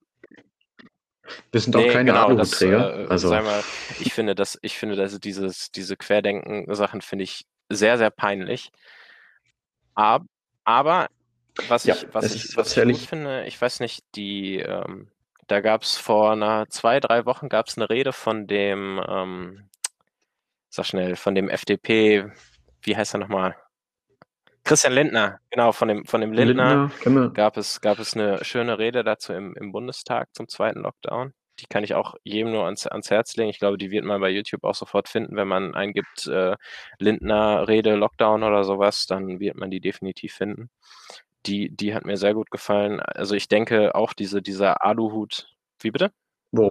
wir sind nee, auch keine genau, Aluhutträger. Äh, also. Mal, ich finde, dass, ich finde, dass dieses, diese Querdenken-Sachen finde ich sehr, sehr peinlich. Aber, aber was ja, ich, was ich, was ich gut finde, ich weiß nicht, die, ähm, da gab es vor einer zwei, drei Wochen gab es eine Rede von dem, ähm, sag schnell, von dem FDP, wie heißt er nochmal? Christian Lindner, genau, von dem, von dem Lindner, Lindner gab, es, gab es eine schöne Rede dazu im, im Bundestag zum zweiten Lockdown. Die kann ich auch jedem nur ans, ans Herz legen. Ich glaube, die wird man bei YouTube auch sofort finden, wenn man eingibt äh, Lindner Rede Lockdown oder sowas, dann wird man die definitiv finden. Die, die hat mir sehr gut gefallen. Also ich denke auch diese, dieser Aluhut. Wie bitte? Wo?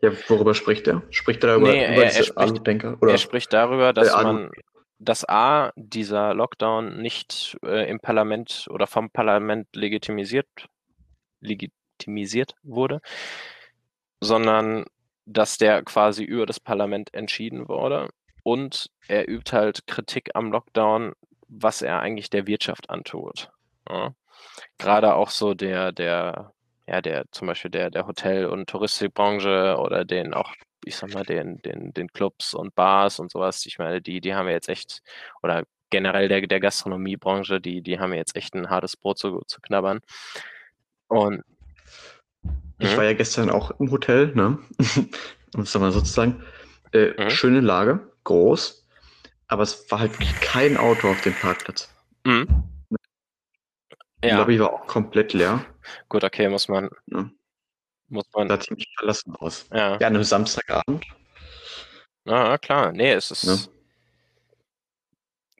Ja, worüber spricht er? Spricht er darüber? Nee, er, er, spricht, er, spricht, darüber, dass äh, man dass A, dieser Lockdown nicht äh, im Parlament oder vom Parlament legitimisiert, legitimisiert wurde, sondern dass der quasi über das Parlament entschieden wurde. Und er übt halt Kritik am Lockdown, was er eigentlich der Wirtschaft antut. Ja. Gerade auch so der, der, ja, der, zum Beispiel der, der Hotel- und Touristikbranche oder den auch ich sag mal, den, den, den Clubs und Bars und sowas, ich meine, die, die haben wir jetzt echt, oder generell der, der Gastronomiebranche, die, die haben jetzt echt ein hartes Brot zu, zu knabbern. Und ich mhm. war ja gestern auch im Hotel, ne? (laughs) um es mal sozusagen. Äh, mhm. Schöne Lage, groß, aber es war halt kein Auto auf dem Parkplatz. Mhm. Ja. Lobby war auch komplett leer. Gut, okay, muss man. Ja. Muss man. Sah ziemlich verlassen aus. Ja. Ja, an einem Samstagabend. Ja, klar. Nee, es ist. Ne?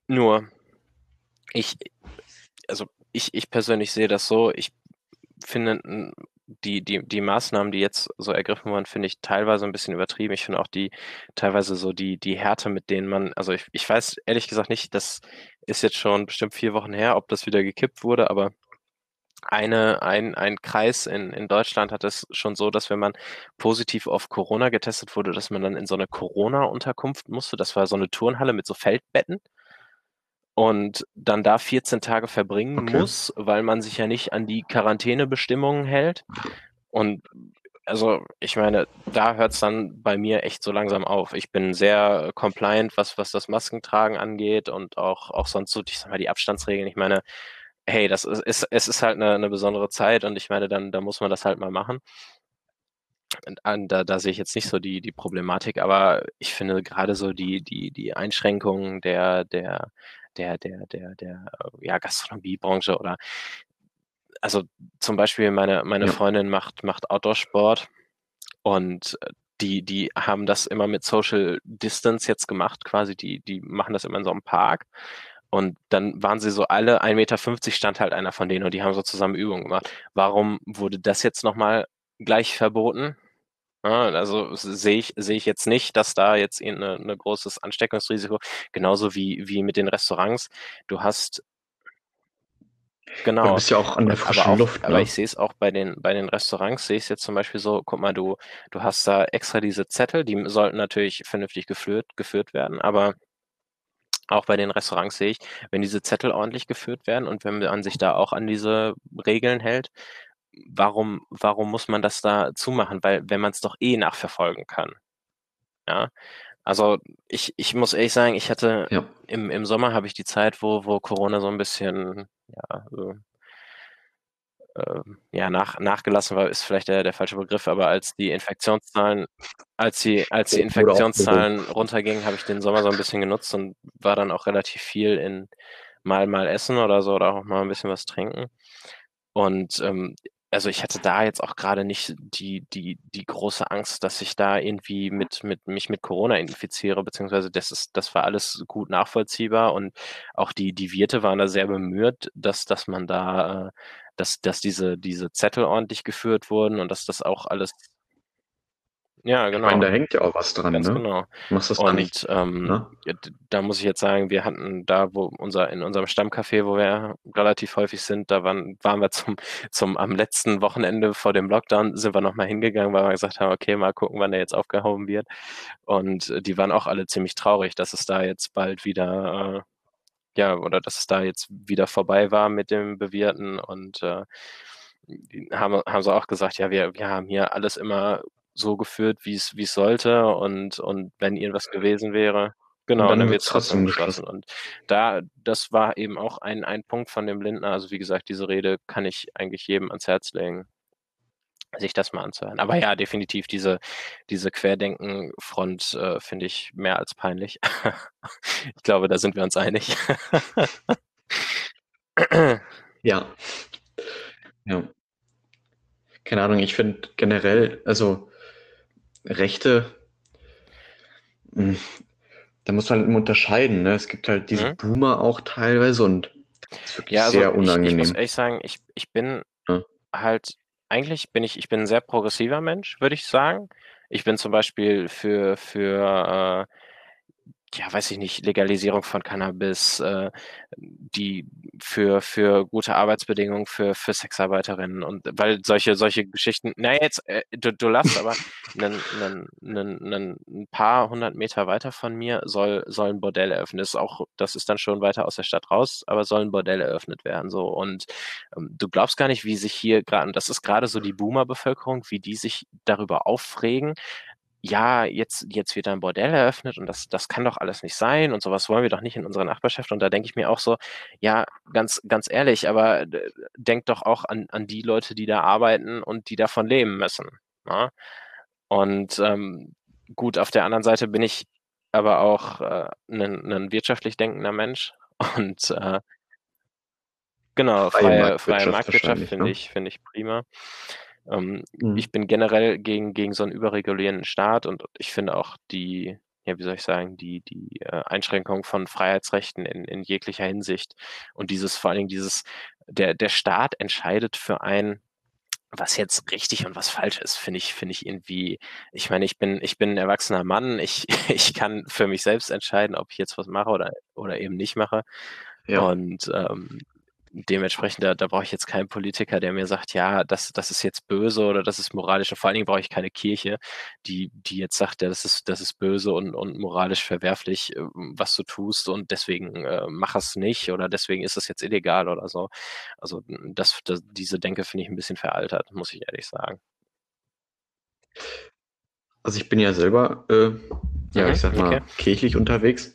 Nur, ich, also ich, ich persönlich sehe das so, ich finde die, die, die Maßnahmen, die jetzt so ergriffen wurden, finde ich teilweise ein bisschen übertrieben. Ich finde auch die teilweise so die, die Härte, mit denen man, also ich, ich weiß ehrlich gesagt nicht, das ist jetzt schon bestimmt vier Wochen her, ob das wieder gekippt wurde, aber eine, ein, ein Kreis in, in Deutschland hat es schon so, dass wenn man positiv auf Corona getestet wurde, dass man dann in so eine Corona-Unterkunft musste. Das war so eine Turnhalle mit so Feldbetten und dann da 14 Tage verbringen okay. muss, weil man sich ja nicht an die Quarantänebestimmungen hält. Und also ich meine, da hört es dann bei mir echt so langsam auf. Ich bin sehr compliant, was, was das Maskentragen angeht und auch, auch sonst so, ich sag mal, die Abstandsregeln. Ich meine, hey, das ist, ist es ist halt eine, eine besondere Zeit und ich meine, dann, da muss man das halt mal machen. Da, da sehe ich jetzt nicht so die, die Problematik, aber ich finde gerade so die, die, die Einschränkungen der, der, der, der, der, der ja, Gastronomiebranche oder also zum Beispiel meine, meine ja. Freundin macht, macht Outdoor-Sport und die, die haben das immer mit Social Distance jetzt gemacht, quasi, die, die machen das immer in so einem Park. Und dann waren sie so alle 1,50 Meter stand halt einer von denen und die haben so zusammen Übungen gemacht. Warum wurde das jetzt nochmal gleich verboten? Ja, also sehe ich, sehe ich jetzt nicht, dass da jetzt ein ne großes Ansteckungsrisiko, genauso wie, wie mit den Restaurants. Du hast Genau. Du bist ja auch an der frischen aber auch, Luft. Ne? Aber ich sehe es auch bei den, bei den Restaurants, sehe ich es jetzt zum Beispiel so, guck mal, du, du hast da extra diese Zettel, die sollten natürlich vernünftig geführt, geführt werden, aber auch bei den Restaurants sehe ich, wenn diese Zettel ordentlich geführt werden und wenn man sich da auch an diese Regeln hält, warum, warum muss man das da zumachen? Weil wenn man es doch eh nachverfolgen kann. Ja. Also ich, ich muss ehrlich sagen, ich hatte ja. im, im Sommer habe ich die Zeit, wo, wo Corona so ein bisschen, ja, ja, nach, nachgelassen war, ist vielleicht der, der falsche Begriff, aber als die Infektionszahlen, als die, als die Infektionszahlen runtergingen, habe ich den Sommer so ein bisschen genutzt und war dann auch relativ viel in mal mal essen oder so oder auch mal ein bisschen was trinken. Und ähm, also ich hatte da jetzt auch gerade nicht die, die, die große Angst, dass ich da irgendwie mit, mit mich mit Corona infiziere, beziehungsweise das ist, das war alles gut nachvollziehbar und auch die, die Wirte waren da sehr bemüht, dass, dass man da, äh, dass, dass diese, diese Zettel ordentlich geführt wurden und dass das auch alles ja, genau. Ich meine, da hängt ja auch was dran, Ganz ne? genau. Machst das und nicht, ähm, ne? da muss ich jetzt sagen, wir hatten da, wo unser, in unserem Stammcafé, wo wir relativ häufig sind, da waren, waren wir zum, zum, am letzten Wochenende vor dem Lockdown, sind wir nochmal hingegangen, weil wir gesagt haben, okay, mal gucken, wann der jetzt aufgehoben wird. Und die waren auch alle ziemlich traurig, dass es da jetzt bald wieder, äh, ja, oder dass es da jetzt wieder vorbei war mit dem Bewirten und äh, haben, haben sie auch gesagt, ja, wir, wir haben hier alles immer so geführt, wie es wie es sollte und und wenn irgendwas gewesen wäre genau, dann, dann wird es trotzdem geschlossen. Und da, das war eben auch ein, ein Punkt von dem Lindner. Also wie gesagt, diese Rede kann ich eigentlich jedem ans Herz legen, sich das mal anzuhören. Aber ja, definitiv diese, diese Querdenken-Front äh, finde ich mehr als peinlich. (laughs) ich glaube, da sind wir uns einig. (laughs) ja. Ja. Keine Ahnung, ich finde generell, also Rechte, hm, da muss man unterscheiden. Ne? Es gibt halt diese mhm. Boomer auch teilweise und das ist wirklich ja, also sehr unangenehm. Ich, ich muss ehrlich sagen, ich, ich bin ja. halt, eigentlich bin ich, ich bin ein sehr progressiver Mensch, würde ich sagen. Ich bin zum Beispiel für, für äh, ja, weiß ich nicht, Legalisierung von Cannabis, äh, die für, für gute Arbeitsbedingungen für, für Sexarbeiterinnen und weil solche, solche Geschichten, na jetzt, äh, du, du lachst, aber einen, einen, einen, ein paar hundert Meter weiter von mir soll, soll ein Bordell eröffnen. Das ist auch, das ist dann schon weiter aus der Stadt raus, aber soll ein Bordell eröffnet werden. So. Und ähm, du glaubst gar nicht, wie sich hier gerade, und das ist gerade so die Boomer-Bevölkerung, wie die sich darüber aufregen, ja, jetzt, jetzt wird ein Bordell eröffnet und das, das kann doch alles nicht sein und sowas wollen wir doch nicht in unserer Nachbarschaft. Und da denke ich mir auch so, ja, ganz, ganz ehrlich, aber denkt doch auch an, an die Leute, die da arbeiten und die davon leben müssen. Ja? Ne? Und ähm, gut, auf der anderen Seite bin ich aber auch äh, ein wirtschaftlich denkender Mensch (laughs) und äh, genau, freie, freie Marktwirtschaft, Marktwirtschaft finde ne? ich, finde ich prima. Ähm, mhm. Ich bin generell gegen, gegen so einen überregulierenden Staat und ich finde auch die, ja, wie soll ich sagen, die, die äh, Einschränkung von Freiheitsrechten in, in jeglicher Hinsicht und dieses, vor allen Dingen dieses, der, der Staat entscheidet für ein, was jetzt richtig und was falsch ist, finde ich, finde ich irgendwie, ich meine, ich bin, ich bin ein erwachsener Mann, ich, (laughs) ich kann für mich selbst entscheiden, ob ich jetzt was mache oder, oder eben nicht mache. Ja. Und ähm, dementsprechend, da, da brauche ich jetzt keinen Politiker, der mir sagt, ja, das, das ist jetzt böse oder das ist moralisch. Und vor allen Dingen brauche ich keine Kirche, die, die jetzt sagt, ja, das ist, das ist böse und, und moralisch verwerflich, äh, was du tust und deswegen äh, mach es nicht oder deswegen ist es jetzt illegal oder so. Also das, das diese Denke finde ich ein bisschen veraltert, muss ich ehrlich sagen. Also ich bin ja selber, äh, ja, mhm, ich sag mal, okay. kirchlich unterwegs.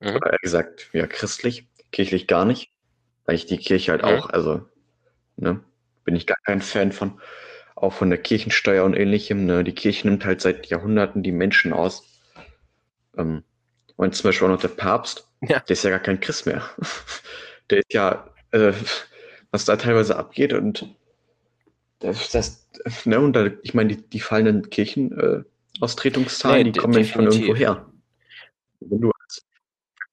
Mhm. Oder gesagt, ja, christlich, kirchlich gar nicht weil ich die Kirche halt auch, also, ne, bin ich gar kein Fan von, auch von der Kirchensteuer und ähnlichem. Ne? Die Kirche nimmt halt seit Jahrhunderten die Menschen aus. Ähm, und zum Beispiel auch noch der Papst, ja. der ist ja gar kein Christ mehr. (laughs) der ist ja, äh, was da teilweise abgeht und das, das ne, und da, ich meine, die, die fallenden Kirchenaustretungszahlen, nee, die kommen nicht von irgendwo her. Wenn du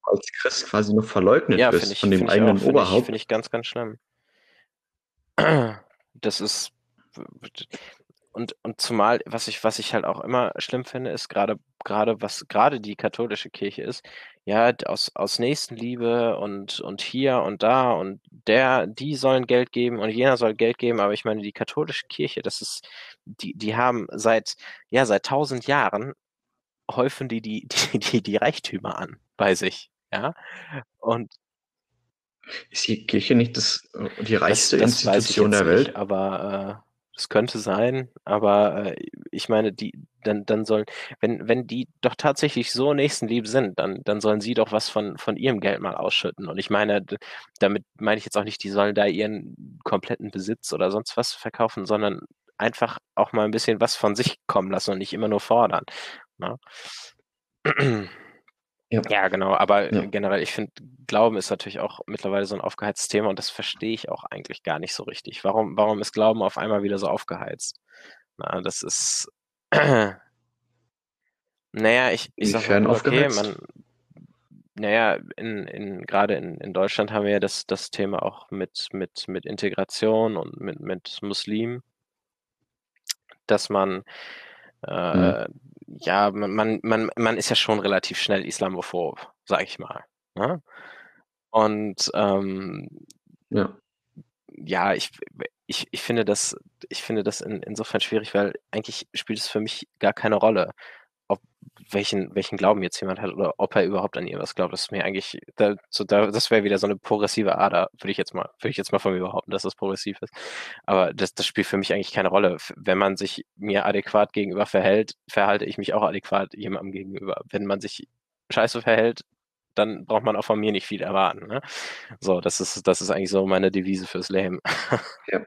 als Christ quasi nur verleugnet ja, bist ich, von dem eigenen auch, Oberhaupt. Finde ich, find ich ganz, ganz schlimm. Das ist und, und zumal, was ich, was ich halt auch immer schlimm finde, ist gerade, gerade was gerade die katholische Kirche ist, ja, aus, aus Nächstenliebe und, und hier und da und der, die sollen Geld geben und jener soll Geld geben, aber ich meine, die katholische Kirche, das ist, die, die haben seit, ja, seit tausend Jahren häufen die die, (laughs) die, die, die Reichtümer an bei sich. Ja, und Ist die Kirche nicht das, äh, die reichste das, das Institution der Welt? Nicht, aber äh, es könnte sein, aber äh, ich meine, die, dann, dann sollen, wenn, wenn die doch tatsächlich so nächstenlieb sind, dann, dann sollen sie doch was von, von ihrem Geld mal ausschütten. Und ich meine, damit meine ich jetzt auch nicht, die sollen da ihren kompletten Besitz oder sonst was verkaufen, sondern einfach auch mal ein bisschen was von sich kommen lassen und nicht immer nur fordern. Ne? Ja. Ja, genau. Aber Ja. generell, ich finde, Glauben ist natürlich auch mittlerweile so ein aufgeheiztes Thema und das verstehe ich auch eigentlich gar nicht so richtig. Warum, warum ist Glauben auf einmal wieder so aufgeheizt? Na, das ist, (clears throat) naja, ich, ich sag mal, okay, man, naja, in, in, gerade in, in Deutschland haben wir ja das, das Thema auch mit, mit, mit Integration und mit, mit Muslimen, dass man Mhm. Ja, man, man, man ist ja schon relativ schnell islamophob, sag ich mal. Ne? Und ähm, ja. ja, ich, ich, ich finde das, ich finde das in, insofern schwierig, weil eigentlich spielt es für mich gar keine Rolle, ob welchen, welchen Glauben jetzt jemand hat oder ob er überhaupt an irgendwas glaubt. Das ist mir eigentlich, da, so, da, das wäre wieder so eine progressive Ader, würde ich jetzt mal, würde ich jetzt mal von mir behaupten, dass das progressiv ist. Aber das, das spielt für mich eigentlich keine Rolle. Wenn man sich mir adäquat gegenüber verhält, verhalte ich mich auch adäquat jemandem gegenüber. Wenn man sich scheiße verhält, dann braucht man auch von mir nicht viel erwarten. Ne? So, das ist, das ist eigentlich so meine Devise fürs Leben. Ja.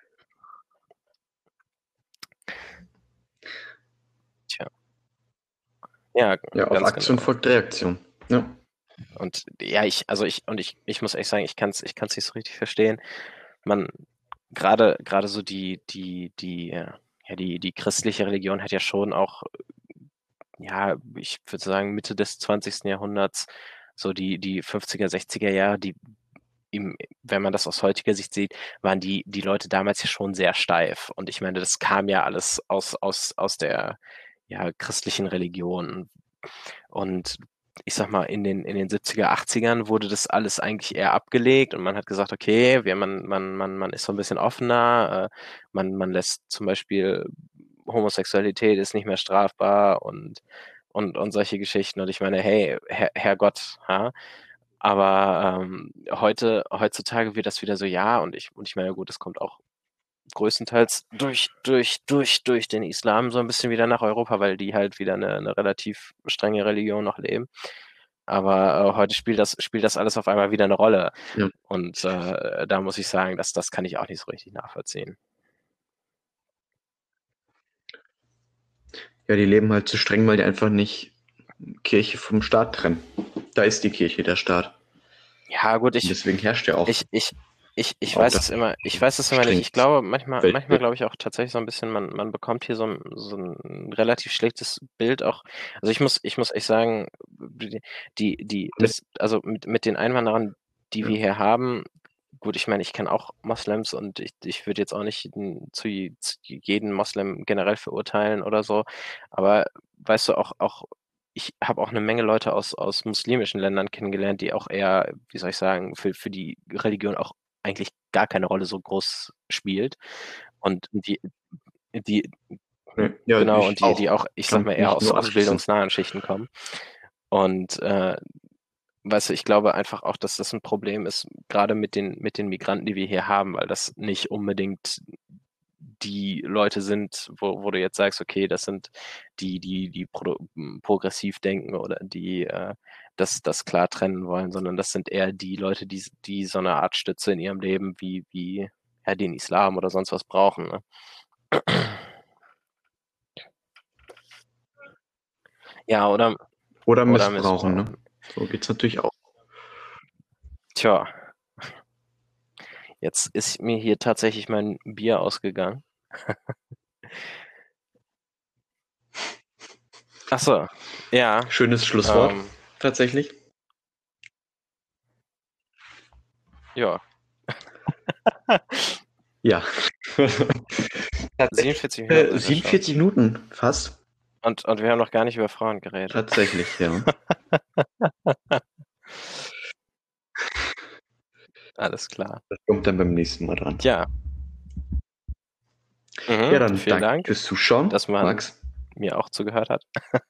Ja, Ja, auf Aktion genau. folgt Reaktion. Ja. Und ja, ich, also ich, und ich, ich muss echt sagen, ich kann es ich kann's nicht so richtig verstehen. Man, gerade, gerade so die, die, die, ja, die, die christliche Religion hat ja schon auch, ja, ich würde sagen, Mitte des 20. Jahrhunderts, so die, die 50er, 60er Jahre, die, im, wenn man das aus heutiger Sicht sieht, waren die, die Leute damals ja schon sehr steif. Und ich meine, das kam ja alles aus, aus, aus der, ja, christlichen Religionen. Und ich sag mal, in den, in den 70er, 80ern wurde das alles eigentlich eher abgelegt und man hat gesagt, okay, wir, man, man, man, man ist so ein bisschen offener, äh, man, man lässt zum Beispiel Homosexualität ist nicht mehr strafbar und, und, und solche Geschichten. Und ich meine, hey, Herr, Herrgott, ja. Aber ähm, heute, heutzutage wird das wieder so, ja, und ich, und ich meine, gut, das kommt auch größtenteils durch, durch, durch, durch den Islam so ein bisschen wieder nach Europa, weil die halt wieder eine, eine relativ strenge Religion noch leben. Aber äh, heute spielt das, spielt das alles auf einmal wieder eine Rolle. Ja. Und äh, da muss ich sagen, dass, das kann ich auch nicht so richtig nachvollziehen. Ja, die leben halt zu streng, weil die einfach nicht Kirche vom Staat trennen. Da ist die Kirche der Staat. Ja, gut, ich. Und deswegen herrscht ja auch. Ich, ich, ich, ich weiß es immer, ich weiß es immer nicht. Ich glaube, manchmal, manchmal glaube ich auch tatsächlich so ein bisschen, man, man bekommt hier so ein, so ein relativ schlechtes Bild auch. Also ich muss, ich muss echt sagen, die, die, das, also mit, mit den Einwanderern, die wir hier haben, gut, ich meine, ich kenne auch Moslems und ich, ich würde jetzt auch nicht zu, zu jedem Moslem generell verurteilen oder so. Aber weißt du, auch, auch ich habe auch eine Menge Leute aus, aus muslimischen Ländern kennengelernt, die auch eher, wie soll ich sagen, für, für die Religion auch eigentlich gar keine Rolle so groß spielt. Und die, die ja, genau, und die, auch. die auch, ich sag mal, eher aus, aus bildungsnahen Schichten kommen. Und äh, weißt du, ich glaube einfach auch, dass das ein Problem ist, gerade mit den, mit den Migranten, die wir hier haben, weil das nicht unbedingt die Leute sind, wo, wo du jetzt sagst, okay, das sind die, die, die pro, progressiv denken oder die äh, das, das klar trennen wollen, sondern das sind eher die Leute, die, die so eine Art Stütze in ihrem Leben wie, wie ja, den Islam oder sonst was brauchen. Ne? Ja, oder. Oder missbrauchen, oder missbrauchen. ne? So geht es natürlich auch. Tja. Jetzt ist mir hier tatsächlich mein Bier ausgegangen. Achso, ja. Schönes Schlusswort, ähm, tatsächlich. Ja. (laughs) ja. 47 Minuten. Äh, 47 Minuten, fast. Und, und wir haben noch gar nicht über Frauen geredet. Tatsächlich, ja. (laughs) Alles klar. Das kommt dann beim nächsten Mal dran. Ja. Mhm, ja, dann vielen Dank fürs Zuschauen, dass man Max. mir auch zugehört hat. (laughs)